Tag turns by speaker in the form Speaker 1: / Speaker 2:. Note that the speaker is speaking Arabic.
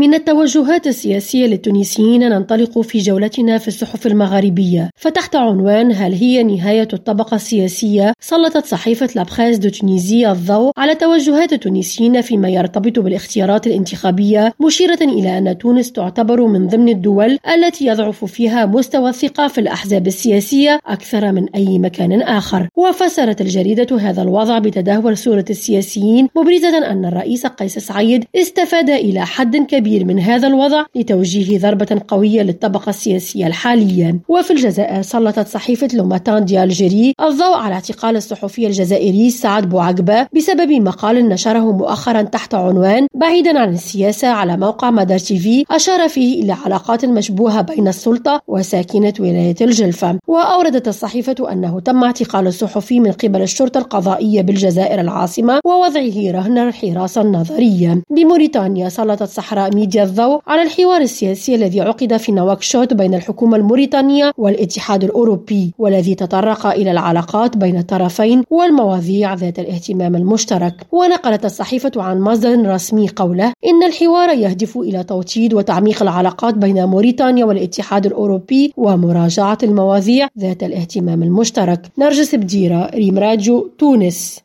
Speaker 1: من التوجهات السياسية للتونسيين ننطلق في جولتنا في الصحف المغاربية. فتحت عنوان هل هي نهاية الطبقة السياسية؟ سلطت صحيفة La Presse de Tunisie الضوء على توجهات التونسيين فيما يرتبط بالاختيارات الانتخابية مشيرة إلى أن تونس تعتبر من ضمن الدول التي يضعف فيها مستوى الثقة في الأحزاب السياسية أكثر من أي مكان آخر. وفسرت الجريدة هذا الوضع بتدهور صورة السياسيين مبرزة أن الرئيس قيس سعيد استفاد إلى حد كبير من هذا الوضع لتوجيه ضربة قوية للطبقة السياسية الحالية. وفي الجزائر سلطت صحيفة Le Matin d'Algérie الضوء على اعتقال الصحفي الجزائري سعد بوعقبة بسبب مقال نشره مؤخرا تحت عنوان بعيدا عن السياسة على موقع مدار تيفي أشار فيه إلى علاقات مشبوهة بين السلطة وساكنة ولاية الجلفة. وأوردت الصحيفة أنه تم اعتقال الصحفي من قبل الشرطة القضائية بالجزائر العاصمة ووضعه رهن الحراسة النظرية بموريتانيا سلطت صحراء ميديا الضوء على الحوار السياسي الذي عقد في نواكشوط بين الحكومة الموريتانية والاتحاد الأوروبي والذي تطرق إلى العلاقات بين الطرفين والمواضيع ذات الاهتمام المشترك. ونقلت الصحيفة عن مصدر رسمي قوله إن الحوار يهدف إلى توطيد وتعميق العلاقات بين موريتانيا والاتحاد الأوروبي ومراجعة المواضيع ذات الاهتمام المشترك. نرجس بديرة ريم راديو تونس.